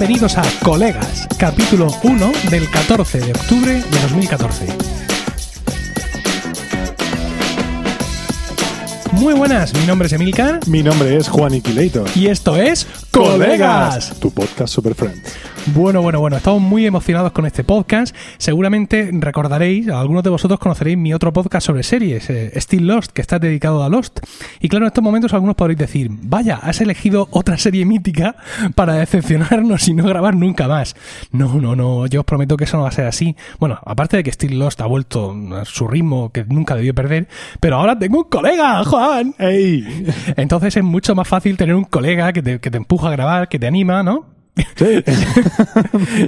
Bienvenidos a Colegas, capítulo 1 del 14 de octubre de 2014. Muy buenas, mi nombre es Emilcar Mi nombre es Juan Iquilator. y esto es Colegas. Tu podcast Super Friends. Bueno, bueno, bueno, estamos muy emocionados con este podcast. Seguramente recordaréis, algunos de vosotros conoceréis mi otro podcast sobre series, eh, Still Lost, que está dedicado a Lost. Y claro, en estos momentos algunos podréis decir, vaya, has elegido otra serie mítica para decepcionarnos y no grabar nunca más. No, no, no, yo os prometo que eso no va a ser así. Bueno, aparte de que Still Lost ha vuelto a su ritmo que nunca debió perder, pero ahora tengo un colega, Juan. ¡Ey! Entonces es mucho más fácil tener un colega que te, que te empuja a grabar, que te anima, ¿no? Sí.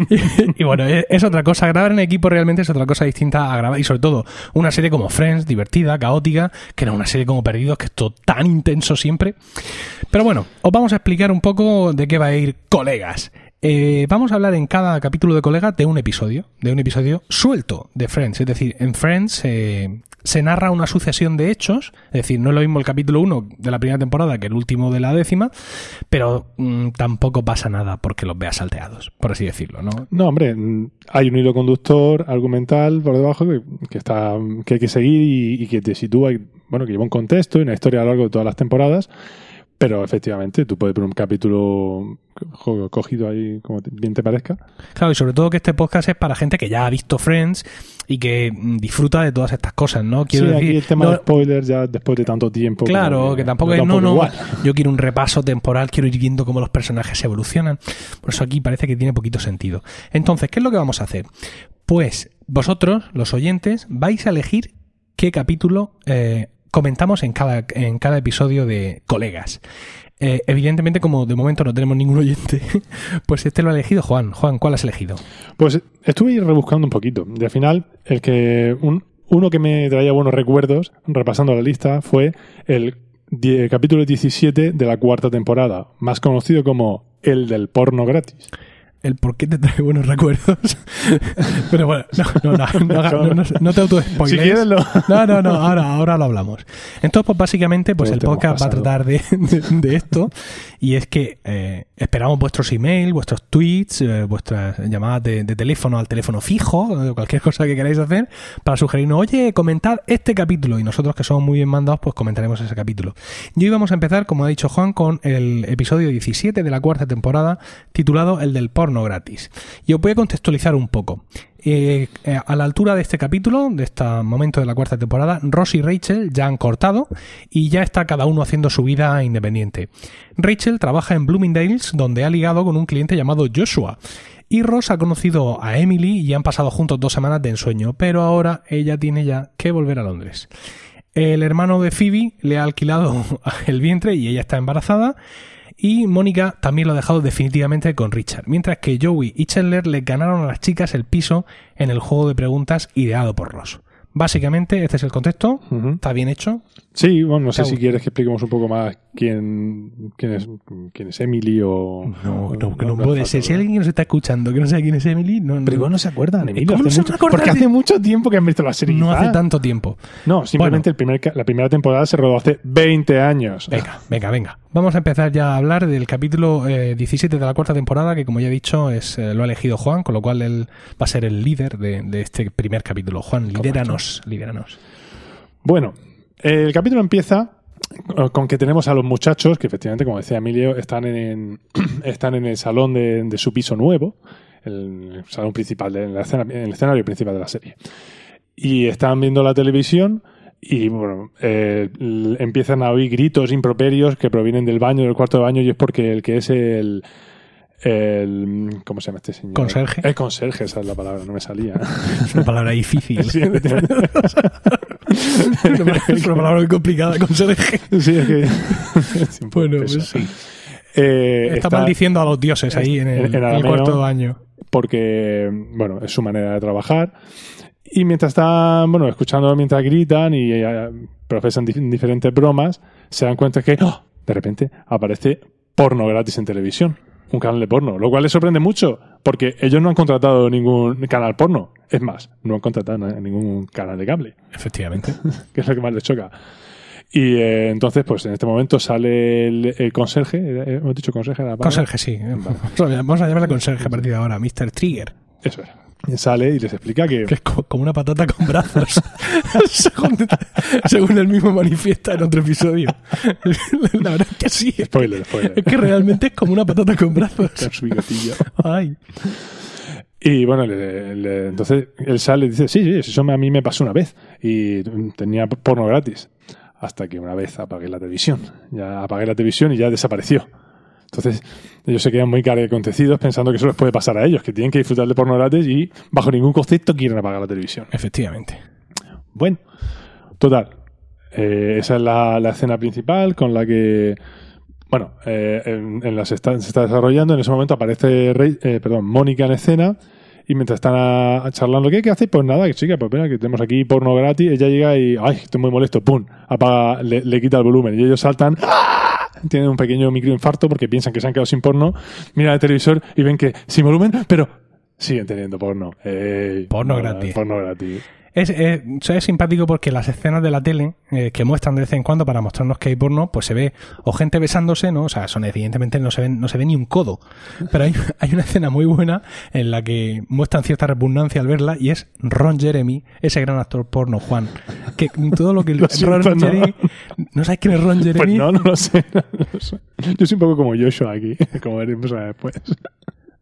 y, y bueno, es, es otra cosa. Grabar en equipo realmente es otra cosa distinta a grabar. Y sobre todo, una serie como Friends, divertida, caótica, que era una serie como Perdidos, que es todo tan intenso siempre. Pero bueno, os vamos a explicar un poco de qué va a ir Colegas. Eh, vamos a hablar en cada capítulo de Colegas de un episodio, de un episodio suelto de Friends. Es decir, en Friends eh, se narra una sucesión de hechos, es decir, no es lo mismo el capítulo 1 de la primera temporada que el último de la décima, pero mm, tampoco pasa nada porque los veas salteados, por así decirlo, ¿no? No, hombre, mm, hay un hilo conductor argumental por debajo que, que está, que hay que seguir y, y que te sitúa, y, bueno, que lleva un contexto y una historia a lo largo de todas las temporadas. Pero efectivamente, tú puedes ver un capítulo co- cogido ahí como bien te parezca. Claro, y sobre todo que este podcast es para gente que ya ha visto Friends y que mm, disfruta de todas estas cosas, ¿no? Quiero sí, decir, aquí el tema no- de spoilers ya después de tanto tiempo. Claro, que tampoco es, un no, no, igual. yo quiero un repaso temporal, quiero ir viendo cómo los personajes evolucionan. Por eso aquí parece que tiene poquito sentido. Entonces, ¿qué es lo que vamos a hacer? Pues vosotros, los oyentes, vais a elegir qué capítulo eh, comentamos en cada, en cada episodio de Colegas. Eh, evidentemente, como de momento no tenemos ningún oyente, pues este lo ha elegido Juan. Juan, ¿cuál has elegido? Pues estuve rebuscando un poquito. Y al final, el que un- uno que me traía buenos recuerdos, repasando la lista, fue el capítulo 17 de la cuarta temporada, más conocido como el del porno gratis. El por qué te trae buenos recuerdos. Pero bueno, no, no, no, no, no, te auto-spoilees. Si quieres lo- No, no, no, ahora, ahora lo hablamos. Entonces, pues básicamente, pues Todo el podcast va a tratar de, de- de esto. Y es que eh, esperamos vuestros emails, vuestros tweets, eh, vuestras llamadas de, de teléfono al teléfono fijo, eh, cualquier cosa que queráis hacer, para sugerirnos, oye, comentad este capítulo. Y nosotros, que somos muy bien mandados, pues comentaremos ese capítulo. Y hoy vamos a empezar, como ha dicho Juan, con el episodio 17 de la cuarta temporada, titulado El del porno gratis. Y os voy a contextualizar un poco. Eh, eh, a la altura de este capítulo, de este momento de la cuarta temporada, Ross y Rachel ya han cortado y ya está cada uno haciendo su vida independiente. Rachel trabaja en Bloomingdale's, donde ha ligado con un cliente llamado Joshua. Y Ross ha conocido a Emily y han pasado juntos dos semanas de ensueño, pero ahora ella tiene ya que volver a Londres. El hermano de Phoebe le ha alquilado el vientre y ella está embarazada. Y Mónica también lo ha dejado definitivamente con Richard. Mientras que Joey y Chandler le ganaron a las chicas el piso en el juego de preguntas ideado por Ross. Básicamente, este es el contexto. Está bien hecho. Sí, bueno, no sé si quieres que expliquemos un poco más quién, quién, es, quién es Emily o... No, no, que no puede ser. Si ¿no? alguien que nos está escuchando que no sabe quién es Emily, no, no, Pero igual no se acuerdan, Emilio. ¿Cómo no se mucho- Porque de- hace mucho tiempo que han visto la serie. no hace tanto tiempo. No, simplemente el primer, la primera temporada se rodó hace 20 años. Venga, venga, venga. Vamos a empezar ya a hablar del capítulo eh, 17 de la cuarta temporada, que como ya he dicho, es, eh, lo ha elegido Juan, con lo cual él va a ser el líder de, de este primer capítulo. Juan, lidéranos, lidéranos. Bueno, el capítulo empieza eh, con que tenemos a los muchachos, que efectivamente, como decía Emilio, están en, están en el salón de, de su piso nuevo, el salón principal, de, en, la escena- en el escenario principal de la serie. Y están viendo la televisión y bueno, eh, empiezan a oír gritos improperios que provienen del baño, del cuarto de baño, y es porque el que es el... el ¿Cómo se llama este señor? Conserje. El conserje, esa es la palabra, no me salía. Es una palabra difícil. Sí. es una palabra muy complicada, conserje. Sí, es que. Bueno, pues sí. Eh, Está, maldiciendo a los dioses ahí en el, en- cuarto baño. Porque, bueno, es su manera de trabajar. Y mientras están, bueno, escuchando mientras gritan y eh, profesan dif- diferentes bromas, se dan cuenta que ¡oh! de repente aparece porno gratis en televisión. Un canal de porno. Lo cual les sorprende mucho, porque ellos no han contratado ningún canal porno. Es más, no han contratado ningún canal de cable. Efectivamente. que es lo que más les choca. Y eh, entonces, pues en este momento sale el, el conserje. ¿eh? ¿Hemos dicho conserje? la palabra? Conserje, sí. Vamos a llamarle conserje a partir de ahora, Mr. Trigger. Eso es. Sale y les explica que. Que es co- como una patata con brazos. según, según él mismo manifiesta en otro episodio. La verdad es que sí. Spoiler, spoiler. Es que realmente es como una patata con brazos. Su bigotillo. Ay. Y bueno, le- le- entonces él sale y dice, sí, sí, eso a mí me pasó una vez y tenía porno gratis. Hasta que una vez apagué la televisión. Ya apagué la televisión y ya desapareció. Entonces ellos se quedan muy acontecidos pensando que eso les puede pasar a ellos, que tienen que disfrutar de porno gratis y bajo ningún concepto quieren apagar la televisión. Efectivamente. Bueno, total. eh, esa es la, la escena principal con la que, bueno, eh, en, en la se, está, se está desarrollando. En ese momento aparece Rey- eh, perdón, Mónica en escena y mientras están a- a charlando, ¿qué, ¿qué hace? Pues nada, que chica, pues mira, que tenemos aquí porno gratis. Ella llega y, ay, estoy muy molesto, pum, apaga, le, le quita el volumen y ellos saltan. ¡ah! Tienen un pequeño microinfarto porque piensan que se han quedado sin porno. Miran el televisor y ven que sin volumen, pero siguen teniendo porno. Ey, Porno gratis. Porno gratis. Es, es, es simpático porque las escenas de la tele eh, que muestran de vez en cuando para mostrarnos que hay porno, pues se ve o gente besándose, ¿no? O sea, son evidentemente no se ven, no se ve ni un codo. Pero hay, hay una escena muy buena en la que muestran cierta repugnancia al verla y es Ron Jeremy, ese gran actor porno, Juan. Que todo lo que Lo siento, Ron no. Jeremy. ¿No sabes quién es Ron Jeremy? Pues no, no lo sé. no lo sé. Yo soy un poco como Joshua aquí, como veremos después.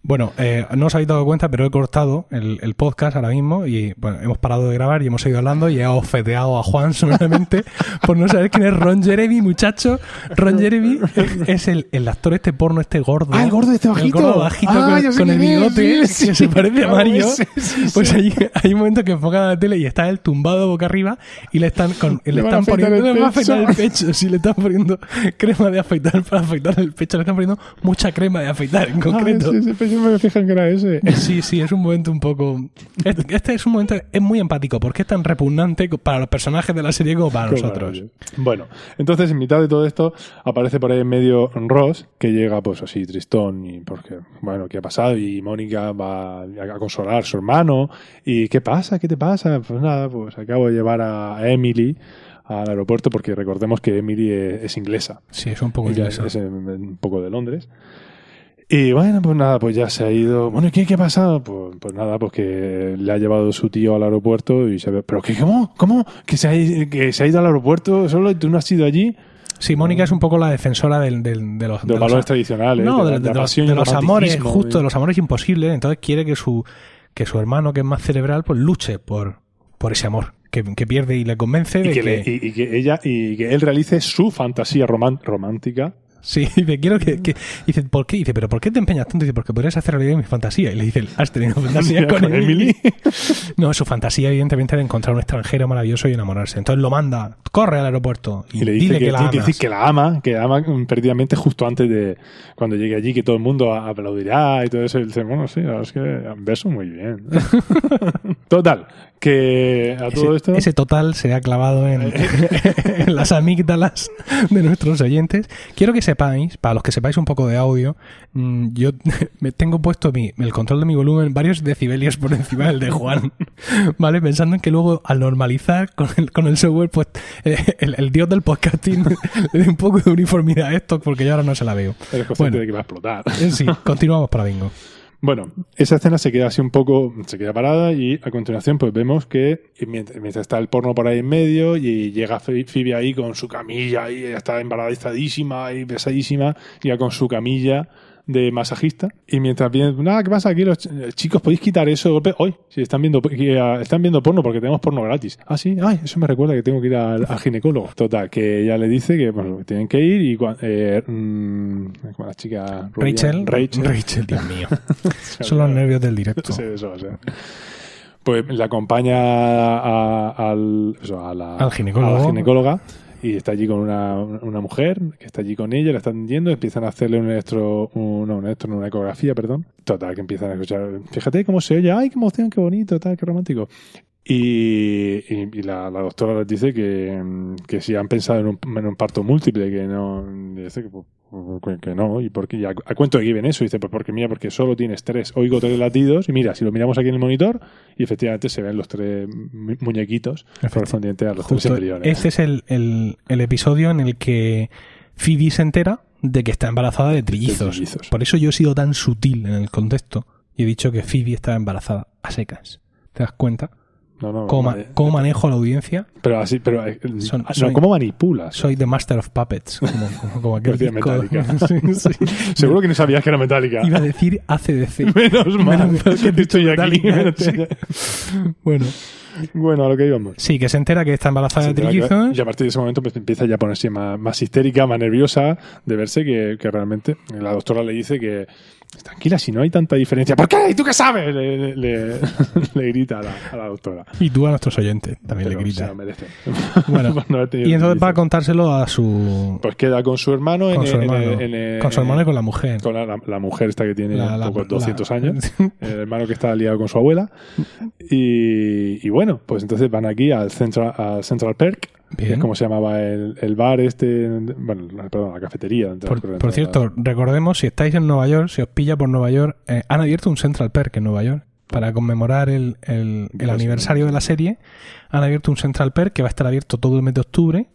Bueno, eh, no os habéis dado cuenta, pero he cortado el, el podcast ahora mismo y bueno, hemos parado de grabar y hemos seguido hablando y he ofeteado a Juan sonoramente por no saber quién es Ron Jeremy, muchacho. Ron Jeremy es, el, el actor este porno, este gordo. Ah, el gordo este bajito. El gordo bajito Ah, con, el bigote sí, que se parece a Ah, Mario. sí. Pues hay, hay un momento que enfocan a la tele y está él tumbado boca arriba y le están, con, le están poniendo el le el pecho. pecho. Sí, le están poniendo crema de afeitar para afeitar el pecho. Le están poniendo mucha crema de afeitar en concreto. Ah, yo me fijan que era ese. Sí, sí, es un momento un poco. Este es un momento. Es muy empático porque es tan repugnante para los personajes de la serie como para nosotros. Bueno, entonces en mitad de todo esto aparece por ahí en medio Ross, que llega pues así tristón y porque, bueno, ¿qué ha pasado? Y Mónica va a consolar a su hermano. ¿Y qué pasa? ¿Qué te pasa? Pues nada, pues acabo de llevar a Emily al aeropuerto porque recordemos que Emily es, es inglesa. Sí, es un poco inglesa. es, un poco de Londres. Y bueno, pues nada, pues ya se ha ido. Bueno, ¿y qué, qué ha pasado? Pues, pues nada, pues que le ha llevado su tío al aeropuerto y se ve. ¿Pero qué, cómo? ¿Cómo? ¿Que se, ha, que se ha ido al aeropuerto solo y tú no has ido allí? Sí, Mónica es un poco la defensora del, del- de los, De los valores tradicionales. No, de, de, de los, amores, romanticismo justo, de los amores imposibles. Entonces quiere que su, que su hermano, que es más cerebral, pues luche por, por ese amor. Que, que pierde y le convence Y de que, que. le- y- y que ella y que él realice su fantasía romántica. Sí, dice, quiero que, que- Dice, ¿por qué? Dice, ¿pero por qué te empeñas tanto? Dice, porque podrías hacer realidad mi fantasía. Y le dice, ¿has tenido fantasía con, Con Emily? No, su fantasía, evidentemente, de encontrar un extranjero maravilloso y enamorarse. Entonces lo manda, corre al aeropuerto y, Y le dice dile que, que, la que que la ama, que la ama perdidamente justo antes de cuando llegue allí, que todo el mundo aplaudirá y todo eso. Y dice, bueno, sí, la verdad es que un beso muy bien. Total, que a todo ese, esto. ese total se ha clavado en, en las amígdalas de nuestros oyentes. Quiero que sepáis, para los que sepáis un poco de audio, mm, yo me tengo puesto mi, el control de mi volumen varios decibelios por encima del de Juan, ¿vale? Pensando en que luego al normalizar con el, con el software, pues eh, el, el dios del podcasting le dé un poco de uniformidad a esto, porque yo ahora no se la veo. Eres consciente Bueno. de que va a explotar. Eh, Sí, continuamos para bingo. Bueno, esa escena se queda así un poco, se queda parada y a continuación pues vemos que mientras, está el porno por ahí en medio y llega Phoe- Phoebe ahí con su camilla y está embarazadísima y besadísima y ya con su camilla de masajista y mientras viene, nada, ¿qué pasa aquí? Los ch- chicos, ¿podéis quitar eso de golpe? Hoy, si están viendo, ah, están viendo porno porque tenemos porno gratis. Ah, sí, ay, eso me recuerda que tengo que ir al, al ginecólogo. Total, que ella le dice que bueno, tienen que ir y cua- eh, mm, como la chica rubia, Rachel, Rachel, Rachel, Dios mío. Son los nervios del directo. Sí, eso. Pues le acompaña a, al, eso, a la, Al ginecólogo. a la ginecóloga y está allí con una, una mujer que está allí con ella, la están atendiendo, empiezan a hacerle un electro, un, un electro, una ecografía, perdón. Total, que empiezan a escuchar, fíjate cómo se oye, ay, qué emoción, qué bonito, tal, qué romántico. Y, y- la, la doctora les dice que, que si han pensado en un, parto múltiple, que no, que, pues, Que, que no, ¿y por qué? ¿Y a, a cuánto equiven eso? Y dice, pues porque mira, porque solo tienes tres, oigo tres latidos, y mira, si lo miramos aquí en el monitor, y efectivamente se ven los tres mu- muñequitos correspondientes a los tres Justo embriones. este es el, el- el episodio en el que Phoebe se entera de que está embarazada de trillizos. trillizos. Por eso yo he sido tan sutil en el contexto y he dicho que Phoebe está embarazada a secas. ¿Te das cuenta? No, no, ¿Cómo, vale. cómo manejo a la audiencia? Pero así, pero eh, Son- no, soy- ¿cómo manipulas? Soy The Master of Puppets, como, como- como aquel. Sí, sí. Seguro que no sabías que era metálica. Iba a decir ACDC. Menos mal Menos que estoy. Metallica, sí. Bueno, Bueno, a lo que íbamos. sí, que se entera que está embarazada de trillizos. Y a partir de ese momento pues, empieza ya a ponerse más, más histérica, más nerviosa de verse que, que realmente la doctora le dice que tranquila, si no hay tanta diferencia. ¿Por qué? ¿Y tú qué sabes? Le, le- le grita a la, a la doctora. Y tú a nuestros oyentes también Pero le se gritas. lo merece. Bueno, Por no haber tenido Y entonces va a contárselo a su, Pues queda con su hermano, con en, su hermano. en- en- con su hermano y con la mujer. con la, la- la mujer esta que tiene poco la- 200 años, el hermano que está liado con su abuela. Y, y bueno, pues entonces van aquí al Central, al Central Perk, Bien. es como se llamaba el, el bar este, bueno, perdón, la cafetería. Por, cierto, recordemos, si estáis en Nueva York, si os pilla por Nueva York, eh, han abierto un Central Perk en Nueva York para conmemorar el, el- aniversario de la serie. Han abierto un Central Perk que va a estar abierto todo el mes de octubre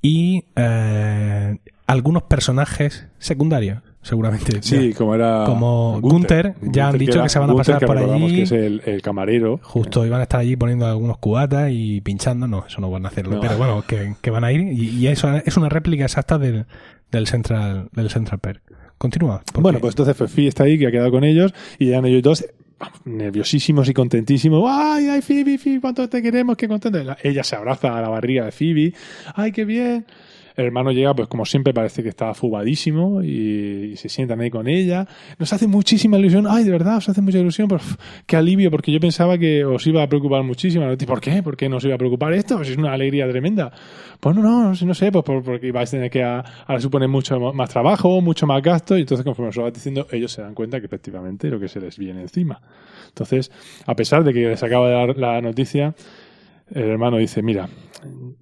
y eh, algunos personajes secundarios, seguramente. Sí, como era. Como Gunther, ya han dicho era- que se van a Gunther, pasar por recordamos allí. que es el, el camarero. Justo iban a estar allí poniendo algunos cubatas y pinchando. No, eso no van a hacerlo. No. Pero bueno, que, que van a ir. Y, y eso es una réplica exacta del, del Central del Central Perk. Continúa. porque- Bueno, pues entonces Fifi está ahí, que ha quedado con ellos, y llegan ellos dos nerviosísimos y contentísimos. ¡Ay, ay, Phoebe, Phoebe, cuánto te queremos, qué contento! Ella se abraza a la barriga de Phoebe. ¡Ay, qué bien! El hermano llega, pues como siempre, parece que está afubadísimo y, y se sientan ahí con ella. Nos hace muchísima ilusión. ¡Ay, de verdad! Os hace mucha ilusión. Uf, ¡Qué alivio! Porque yo pensaba que os iba a preocupar muchísimo. ¿Por qué? ¿Por qué nos iba a preocupar esto? Pues es una alegría tremenda. Pues no, no, no no sé, pues por- porque vais a tener que ahora supone mucho más trabajo, mucho más gasto, y entonces conforme os lo vas diciendo, ellos se dan cuenta que efectivamente lo que se les viene encima. Entonces, a pesar de que les acaba de dar la noticia, el hermano dice, mira,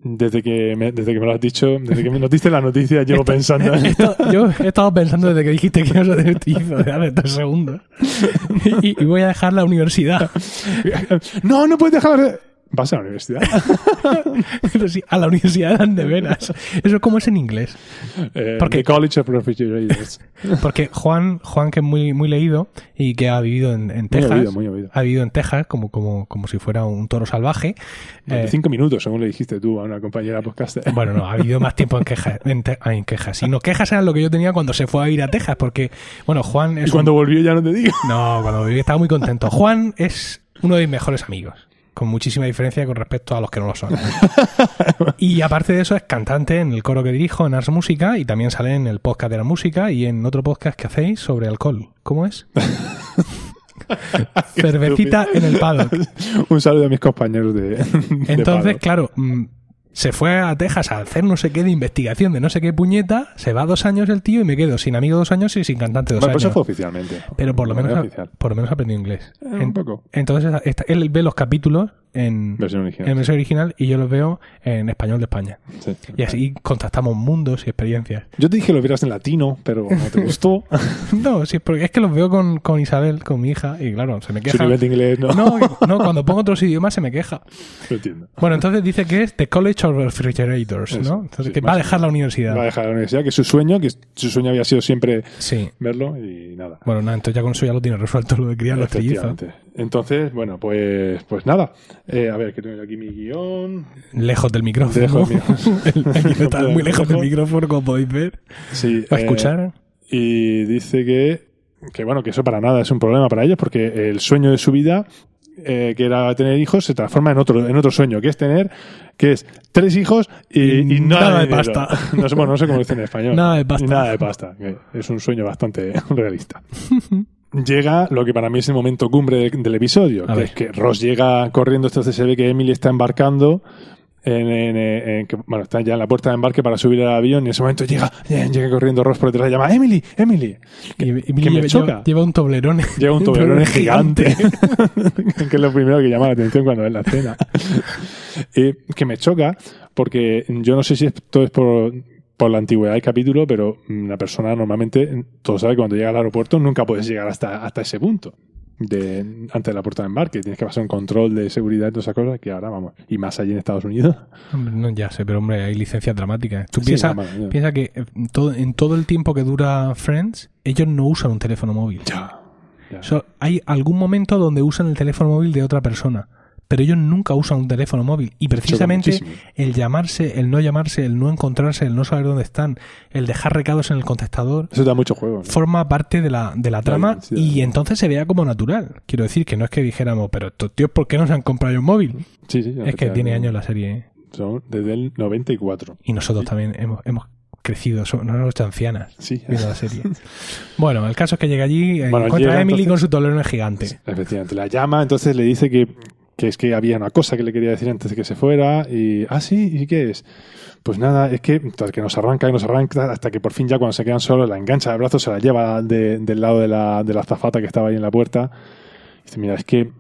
desde que me, desde que me lo has dicho, desde que me nos diste la noticia, llevo pensando en Esto- yo he estado pensando desde que dijiste que ibas a tener de hace tres segundos. Y, y voy a dejar la universidad. no, no puedes dejar... Vas a la universidad. Sí, a la universidad dan de veras. Eso es como es en inglés. Eh, Porque- The College of Refrigerators. Porque Juan, Juan que es muy, muy leído y que ha vivido en, en Muy Texas, oído, muy oído. ha vivido en Texas como, como, como si fuera un toro salvaje. Eh, 25 minutos, según le dijiste tú a una compañera podcaster. bueno, no, ha vivido más tiempo en Quejas. En, Te- ah, en Quejas. Y no, Quejas era lo que yo tenía cuando se fue a ir a Texas, porque, bueno, Juan es y cuando volvió ya no te digo. No, cuando viví estaba muy contento. Juan es uno de mis mejores amigos, con muchísima diferencia con respecto a los que no lo son. y aparte de eso es cantante en el coro que dirijo, en Ars Música, y también sale en el podcast de la música y en otro podcast que hacéis sobre alcohol. ¿Cómo es? Cervecita en el paddock. Un saludo a mis compañeros de. Entonces, claro, mm, se fue a Texas a hacer no sé qué de investigación de no sé qué puñeta, se va dos años el tío y me quedo sin amigo dos años y sin cantante dos Bueno, pues años. eso fue oficialmente. Pero por lo menos, oficial. por lo menos aprendió inglés. Eh, un poco. entonces, esta- él ve los capítulos en, Versión en original. y yo los veo en español de España. Sí. Y así contrastamos mundos y experiencias. Yo te dije que lo vieras en latino, pero no te gustó. No, sí, porque es que los veo con, con Isabel, con mi hija, y claro, se me Su queja. nivel de inglés no. No, no, cuando pongo otros idiomas se me queja. Lo entiendo. Bueno, entonces dice que es The College of Refrigerators, Eso, ¿no? Entonces sí, que va a dejar la universidad. Va a dejar la universidad, que es su sueño, que su sueño había sido siempre verlo y nada. Bueno, nada, entonces ya con eso ya lo tiene resuelto lo de criar los trillizos. Entonces, bueno, pues, pues nada. Eh, a ver, que tengo aquí mi guion. Lejos del micrófono. Lejos del micrófono. El- el está muy lejos del micrófono, como podéis ver. Sí, ¿Va a eh, escuchar? Y dice que, que, bueno, que eso para nada es un problema para ellos, porque el sueño de su vida, eh, que era tener hijos, se transforma en otro, en otro sueño, que es tener, que es tres hijos y, nada, nada de pasta. No sé, bueno, no sé cómo dicen en español. Nada de pasta. Y nada de pasta, que es un sueño bastante realista. Llega lo que para mí es el momento cumbre del, del episodio, A que ver. es que Ross llega corriendo, entonces se ve que Emily está embarcando en, en- en- que, bueno, está ya en la puerta de embarque para subir al avión y en ese momento llega, llega corriendo Ross por detrás y llama Emily, Emily. Y, y que lleva, me choca. lleva un toblerone. Lleva un toblerone gigante, que es lo primero que llama la atención cuando ves la escena. Y que me choca porque yo no sé si esto es por, por la antigüedad del capítulo, pero una persona normalmente, todo sabe que cuando llega al aeropuerto nunca puedes llegar hasta, hasta ese punto. De, antes de la puerta de embarque, tienes que pasar un control de seguridad y todas esas cosas que ahora vamos, y más allí en Estados Unidos. No, ya sé, pero hombre, hay licencias dramáticas. Tú Sí, piensas piensa que eh, todo, en todo el tiempo que dura Friends, ellos no usan un teléfono móvil. Ya. ya. So- hay algún momento donde usan el teléfono móvil de otra persona, pero ellos nunca usan un teléfono móvil. Y precisamente el llamarse, el no llamarse, el no encontrarse, el no saber dónde están, el dejar recados en el contestador, Eso da mucho juego. ¿no? forma parte de la, de la trama y entonces se vea como natural. Quiero decir que no es que dijéramos, pero estos tíos, ¿por qué no se han comprado un móvil? Sí, sí, Es que tiene años la serie ¿eh? Son desde el 94. y nosotros también hemos, hemos crecido, somos, nos hemos hecho ancianas Sí, viendo la serie. Bueno, el caso es que llega allí, Bueno, encuentra llega, a Emily entonces- con su tolerón gigante. efectivamente. La llama, entonces le dice que, que es que había una cosa que le quería decir antes de que se fuera. Y, ah, sí, ¿y qué es? Pues nada, es que, que nos arranca y nos arranca hasta que por fin ya cuando se quedan solos la engancha de brazos, se la lleva de- del lado de la, de la azafata que estaba ahí en la puerta. Dice, mira, es que,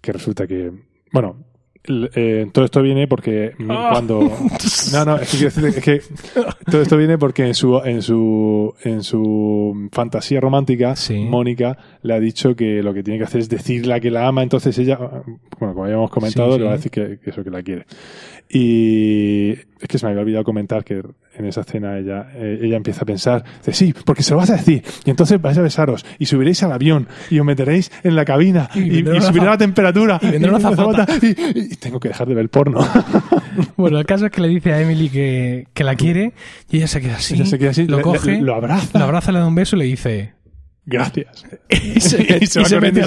que resulta que, bueno, eh, todo esto viene porque Ah. cuando... No, no, es que, quiero decirte que todo esto viene porque en su, en su, en su fantasía romántica, Sí. Mónica le ha dicho que lo que tiene que hacer es decirle a que la ama, entonces ella, bueno, como habíamos comentado, Sí, le va a decir que, que eso, que la quiere. Y es que se me había olvidado comentar que en esa escena ella, eh, ella empieza a pensar, dice, sí, porque se lo vas a decir, y entonces vais a besaros, y subiréis al avión, y os meteréis en la cabina, Y y, subirá la temperatura, y vendrá una y, tengo que dejar de ver porno. Bueno, el caso es que le dice a Emily que, que la quiere y ella se queda así, se queda así, lo le- coge, le- lo abraza. lo abraza, le da un beso y le dice... Gracias. y se, mete mete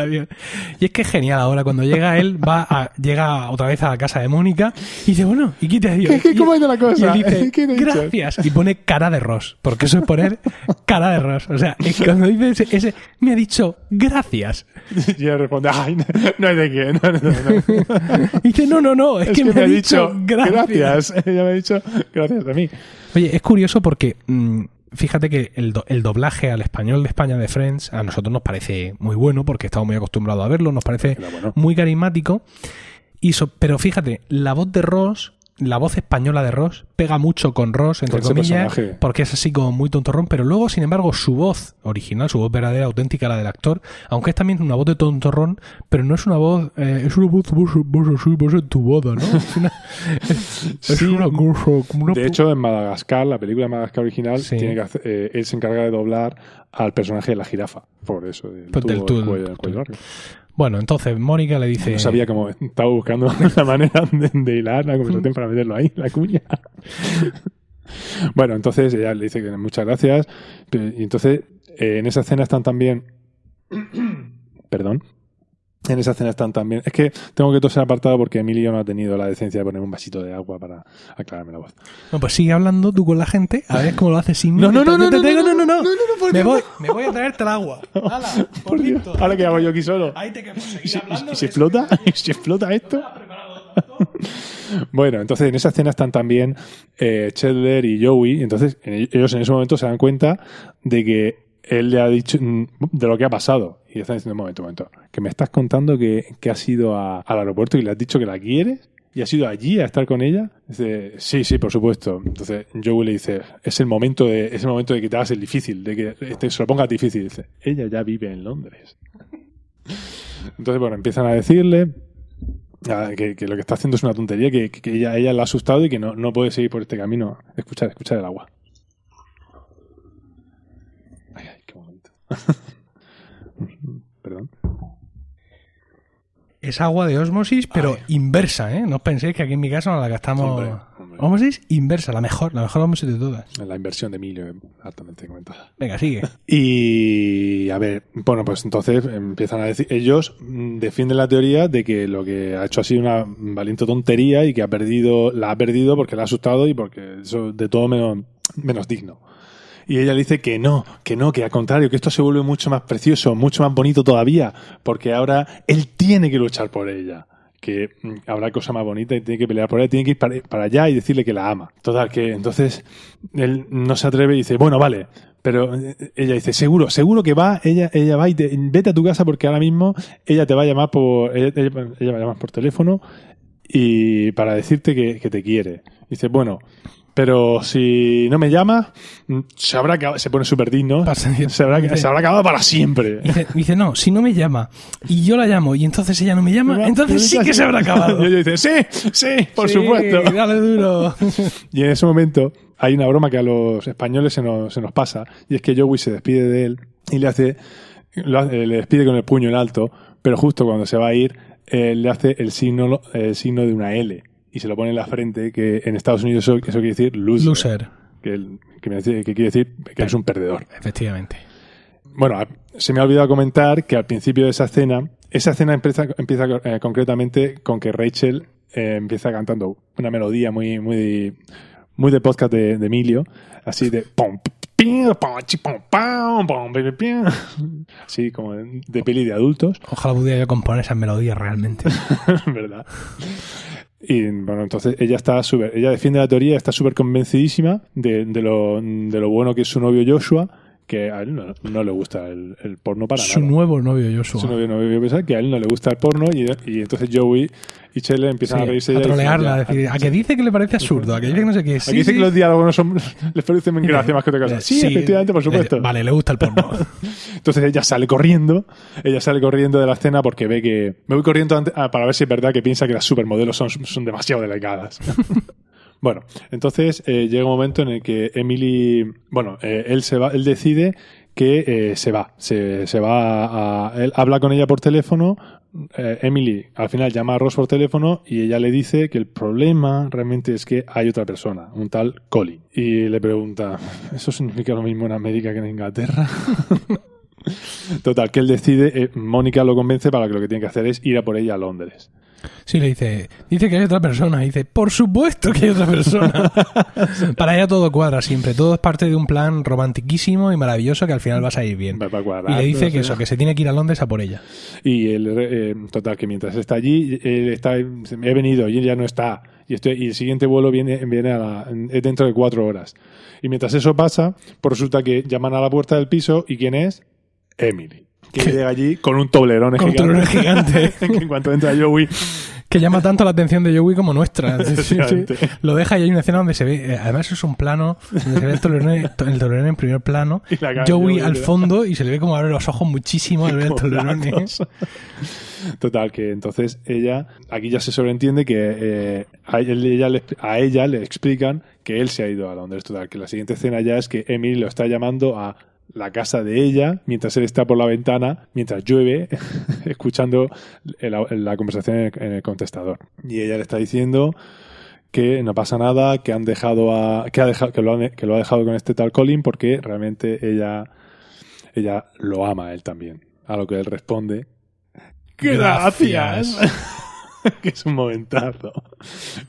avión, y es que es genial ahora, cuando llega él, va a, llega otra vez a la casa de Mónica y dice, bueno, ¿y qué te ha dicho? ¿Qué- qué- cómo ha ido la cosa? Y él dice, gracias. Y pone cara de Ross, porque eso es poner cara de Ross. O sea, es que cuando dice ese, ese, me ha dicho gracias. Y ella responde, ay, no, no hay de qué. No, no, no. Y dice, no, no, no, es, Es que, me, ha dicho, gracias. Ella me ha dicho gracias a mí. Oye, es curioso porque mm, fíjate que el, do- el doblaje al español de España de Friends a nosotros nos parece muy bueno porque estamos muy acostumbrados a verlo, nos parece bueno. muy carismático. Y so- pero fíjate, la voz de Ross, la voz española de Ross, pega mucho con Ross, entre Con comillas, porque es así como muy tontorrón, pero luego, sin embargo, su voz original, su voz verdadera, auténtica, la del actor, aunque es también una voz de tontorrón, pero no es una voz, eh, es una voz, voz así, voz en tu boda, ¿no? Es una, es, es Sí. una cosa, como una De hecho, en Madagascar, la película de Madagascar original, Sí. tiene que hacer- eh, él se encarga de doblar al personaje de la jirafa. Por eso, del Pues del tubo, tubo, el cuello, el del cuello tubo. largo. Bueno, entonces Mónica le dice. No sabía cómo estaba buscando la manera de, de hilar la conversación para meterlo ahí, la cuña. bueno, entonces ella le dice que muchas gracias. Y entonces eh, en esa escena están también. Perdón. En esa escena están también. Es que tengo que toser apartado porque Emilio no ha tenido la decencia de poner un vasito de agua para aclararme la voz. No, pues sigue hablando tú con la gente, a ver cómo lo haces sin. No, no, no, no, no, no, no, no, no, no, por Me voy, me voy a traerte el agua. Hala, por. Ahora que hago yo aquí solo. Ahí te quedo ¿Y seguir hablando. y si explota? ¿Y si explota esto? Bueno, entonces en esa escena están también eh, Chandler y Joey. Entonces en- ellos en ese momento se dan cuenta de que él le ha dicho mm, de lo que ha pasado. Y están diciendo, momento, un momento, que me estás contando que, que has ido a- al aeropuerto y le has dicho que la quieres. ¿Y has ido allí a estar con ella? Dice, sí, sí, por supuesto. Entonces Joey le dice, es el momento de, es momento de que te hagas el difícil, de que te, se lo pongas difícil. Dice, ella ya vive en Londres. Entonces, bueno, empiezan a decirle ah, que, lo que está haciendo es una tontería, que, que ella, ella la ha asustado y que no, no puede seguir por este camino. Escuchar, escuchar el agua. Ay, ay, qué momento. Es agua de osmosis, pero Ay. inversa, ¿eh? No os penséis que aquí en mi casa nos la gastamos. Hombre, hombre. Osmosis inversa, la mejor, la mejor osmosis de todas. La inversión de Emilio, eh, altamente comentada. Venga, sigue. Y a ver, bueno, pues entonces empiezan a decir, ellos defienden la teoría de que lo que ha hecho ha sido una valiente tontería y que ha perdido, la ha perdido porque la ha asustado y porque eso de todo menos, menos digno. Y ella dice que no, que no, que al contrario, que esto se vuelve mucho más precioso, mucho más bonito todavía, porque ahora él tiene que luchar por ella. Que mm, habrá cosa más bonita y tiene que pelear por ella, tiene que ir para, allá y decirle que la ama. Total, que entonces él no se atreve y dice, bueno, vale, pero eh, ella dice, seguro, seguro que va, ella, ella va y te, vete a tu casa porque ahora mismo ella te va a llamar por, ella, ella- va a por teléfono y para decirte que, que te quiere. Dice, bueno, pero si no me llama, mm, se habrá acabado, se pone súper digno, se habrá, dice- se habrá acabado para siempre. Dice, dice, no, si no me llama y yo la llamo y entonces ella no me llama, entonces sí que se habrá acabado. Y ella dice, sí, sí, por Sí, supuesto. Dale duro. Y en ese momento hay una broma que a los españoles se nos, se nos pasa, y es que Joey se despide de él y le hace, lo hace- le despide con el puño en alto, pero justo cuando se va a ir, eh, le hace el signo, el signo de una L y se lo pone en la frente, que en Estados Unidos eso, eso quiere decir loser, Loser, Que, el- que me dice- que quiere decir que es un perdedor. efectivamente. Bueno, se me ha olvidado comentar que al principio de esa escena, esa escena empieza, empieza eh, concretamente con que Rachel eh, empieza cantando una melodía muy, muy, muy de podcast de, de Emilio, así de pom, así como de, de peli de adultos, Ojalá pudiera yo componer esas melodías realmente. ¿verdad? Y bueno, entonces ella está súper, ella defiende la teoría, está súper convencidísima de, de lo, de lo bueno que es su novio Joshua, que a él no, no le gusta el, el porno para Su nada. nuevo novio Joshua. Su novio no debió pensar que a él no le gusta el porno y, y entonces Joey y Chele empiezan Sí, a reírse. a trolearla, a "Ya, decir, a que dice que le parece absurdo, a que dice que no sé qué. Sí, Aquí dice sí. que los diálogos no son, les parecen gracia más que otra cosa. Sí, efectivamente, por supuesto. Eh, Vale, le gusta el porno. Entonces ella sale corriendo, ella sale corriendo de la escena porque ve que... Me voy corriendo ante- ah, para ver si es verdad que piensa que las supermodelos son, son demasiado delicadas. bueno, entonces eh, llega un momento en el que Emily... Bueno, eh, él, se va, él decide que eh, se va. Se, se va a, Él habla con ella por teléfono. eh, Emily al final llama a Ross por teléfono y ella le dice que el problema realmente es que hay otra persona, un tal Colin. Y le pregunta, ¿eso significa lo mismo en América que en Inglaterra? Total, que él decide, eh, Mónica lo convence para que lo que tiene que hacer es ir a por ella a Londres. Sí, le dice, dice que hay otra persona. Y dice, por supuesto que hay otra persona. Para ella todo cuadra siempre. Todo es parte de un plan romantiquísimo y maravilloso que al final va a salir bien. Va- a Y cuadrar, le dice que eso, que se tiene que ir a Londres a por ella. Y él, eh, total, que mientras está allí, él está, he venido y él ya no está. Y, estoy, y el siguiente vuelo viene, viene a la- es dentro de cuatro horas. Y mientras eso pasa, pues resulta que llaman a la puerta del piso y ¿quién es? Emily. Que ¿Qué? llega allí con un toblerón Con un gigante. toblerón gigante. que en cuanto entra Joey, Que llama tanto la atención de Joey como nuestra. Sí, sí, sí. Efectivamente. Lo deja y hay una escena donde se ve, eh, además es un plano donde se ve el toblerón, en primer plano, Joey Joey, al fondo y se le ve como abre los ojos muchísimo al ver el toblerón. ¿eh? Total, que entonces ella, aquí ya se sobreentiende que eh, a, ella le, a ella le explican que él se ha ido a Londres. Total, que la siguiente escena ya es que Emily lo está llamando a la casa de ella mientras él está por la ventana, mientras llueve, escuchando la, la conversación en el, en el contestador. Y ella le está diciendo que no pasa nada, que han dejado a, que ha dejado, que lo, han- que lo ha dejado con este tal Colin porque realmente ella, ella lo ama a él también. A lo que él responde, Gracias. que es un momentazo.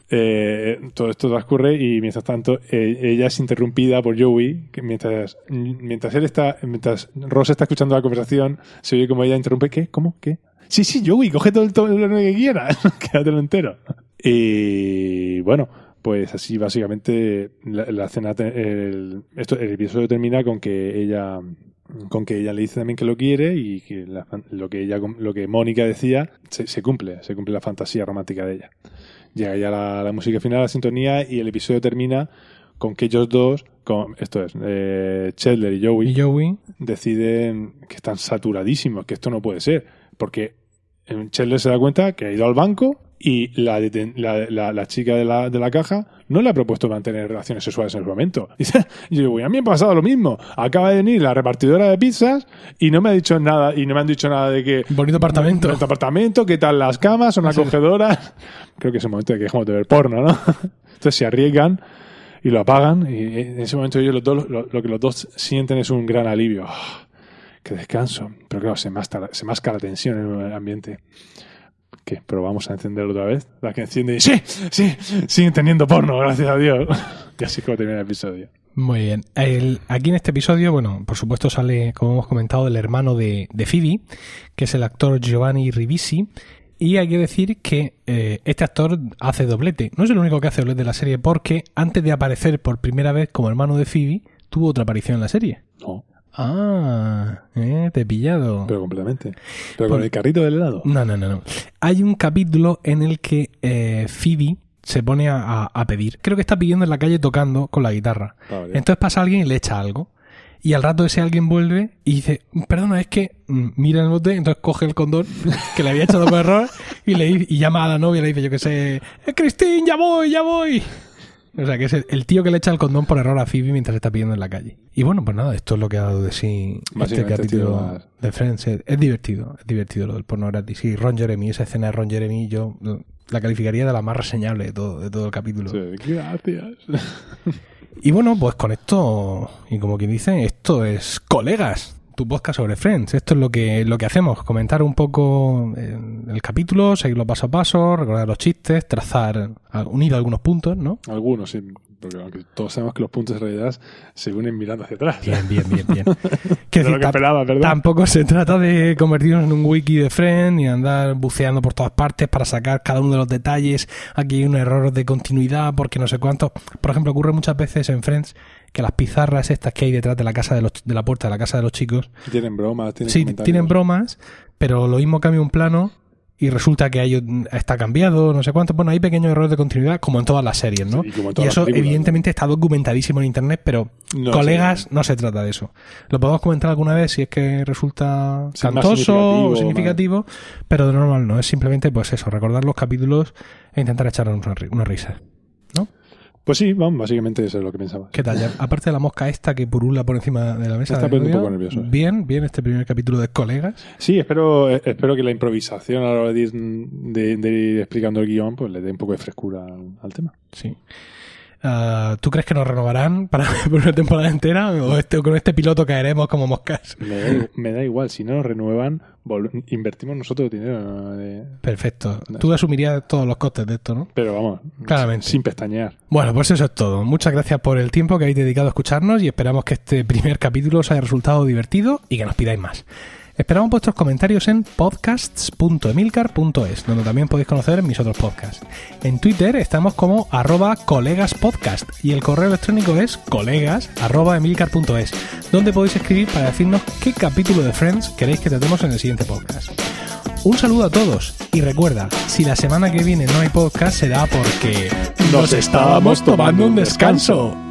Eh, todo esto transcurre y mientras tanto eh, ella es interrumpida por Joey, que mientras, mientras él está, mientras Ross está escuchando la conversación, se oye como ella interrumpe, ¿qué? ¿Cómo? ¿Qué? Sí, sí, Joey, coge todo el todo lo que quieras, quédatelo entero. Y bueno, pues así básicamente la, la escena, te- el, esto, el episodio termina con que ella con que ella le dice también que lo quiere y que la lo que ella lo que Mónica decía se, se cumple, se cumple la fantasía romántica de ella. Llega ya la, la música final, la sintonía y el episodio termina con que ellos dos, con, esto es, eh, Chandler y Joey, Y Joey, deciden que están saturadísimos, que esto no puede ser, porque Chandler se da cuenta que ha ido al banco y la, la, la- la chica de la, de la caja no le ha propuesto mantener relaciones sexuales en ese momento. Y yo digo, a mí me ha pasado lo mismo. Acaba de venir la repartidora de pizzas y no me ha dicho nada, y no me han dicho nada de que... bonito apartamento. Bonito apartamento, ¿qué tal las camas? ¿Son acogedoras? Creo que es el momento de que dejemos de ver porno, ¿no? Entonces se arriesgan y lo apagan y en ese momento ellos los dos, lo, lo que los dos sienten es un gran alivio. Ah, ¡Qué descanso! Pero claro, se masca, se masca la tensión en el ambiente. ¿Qué? ¿Pero vamos a encenderlo otra vez? La que enciende y ¡Sí! ¡Sí! Siguen teniendo porno, gracias a Dios. y así es como termina el episodio. Muy bien. El- aquí en este episodio, bueno, por supuesto sale, como hemos comentado, el hermano de, de Phoebe, que es el actor Giovanni Ribisi. Y hay que decir que eh, este actor hace doblete. No es el único que hace doblete de la serie, porque antes de aparecer por primera vez como hermano de Phoebe, tuvo otra aparición en la serie. No, Ah, eh, te he pillado. pero completamente. Pero con el carrito del helado. No, no, no, no. Hay un capítulo en el que eh, Phoebe se pone a, a pedir. Creo que está pidiendo en la calle tocando con la guitarra. Vale. Entonces pasa alguien y le echa algo. Y al rato ese alguien vuelve y dice, perdona, es que mm, mira el bote, entonces coge el condón que le había echado por error y le y llama a la novia y le dice, yo que sé, "Eh, Cristín, ya voy, ya voy. O sea, que es el, el tío que le echa el condón por error a Phoebe mientras está pidiendo en la calle. Y bueno, pues nada, esto es lo que ha dado de sí este capítulo de Friends. Es, es divertido, es divertido lo del porno gratis. Y Ron Jeremy, esa escena de Ron Jeremy, yo la calificaría de la más reseñable de todo, de todo el capítulo. Sí, gracias. Y bueno, pues con esto, y como quien dice, esto es Colegas, tu podcast sobre Friends. Esto es lo que, lo que hacemos, comentar un poco eh, el capítulo, seguirlo paso a paso, recordar los chistes, trazar, unir algunos puntos, ¿no? Algunos, sí. Porque aunque todos sabemos que los puntos de realidad se unen mirando hacia atrás. Bien, bien, bien, bien. Que Quiero lo que esperaba, ¿verdad? Tampoco se trata de convertirnos en un wiki de Friends ni andar buceando por todas partes para sacar cada uno de los detalles. Aquí hay un error de continuidad porque no sé cuánto. Por ejemplo, ocurre muchas veces en Friends que las pizarras estas que hay detrás de la casa de, los, de la puerta de la casa de los chicos, Tienen bromas, tienen sí, tienen bromas, pero lo mismo cambia un plano y resulta que hay, está cambiado, no sé cuánto. Bueno, hay pequeños errores de continuidad como en todas las series, ¿no? Sí, y eso evidentemente está documentadísimo en internet, pero No, colegas sí. no se trata de eso. Lo podemos comentar alguna vez si es que resulta Sí, cantoso o significativo, significativo, pero de normal no. Es simplemente, pues eso, recordar los capítulos e intentar echarnos una, una risa. Pues sí, vamos, básicamente eso es lo que pensaba. ¿Qué tal? Ya, aparte de la mosca esta que purula por encima de la mesa. Me está poniendo un poco nervioso, eh. Bien, bien este primer capítulo de colegas. Sí, espero, espero que la improvisación a la hora de ir, de, de ir explicando el guion pues le dé un poco de frescura al, al tema. Sí. Ah, ¿Tú crees que nos renovarán para por una temporada entera? ¿O, este, o con este piloto caeremos como moscas? Me da, me da igual, si no nos renuevan, invertimos nosotros dinero. ¿no? Eh, Perfecto. No. Tú asumirías todos los costes de esto, ¿no? Pero vamos, Claramente. sin pestañear. Bueno, pues eso es todo. Muchas gracias por el tiempo que habéis dedicado a escucharnos y esperamos que este primer capítulo os haya resultado divertido y que nos pidáis más. Esperamos vuestros comentarios en podcasts.emilcar.es, donde también podéis conocer mis otros podcasts. En Twitter estamos como arroba colegaspodcast y el correo electrónico es colegas arroba emilcar.es, donde podéis escribir para decirnos qué capítulo de Friends queréis que tratemos en el siguiente podcast. Un saludo a todos y recuerda, si la semana que viene no hay podcast será porque Nos estábamos tomando un descanso.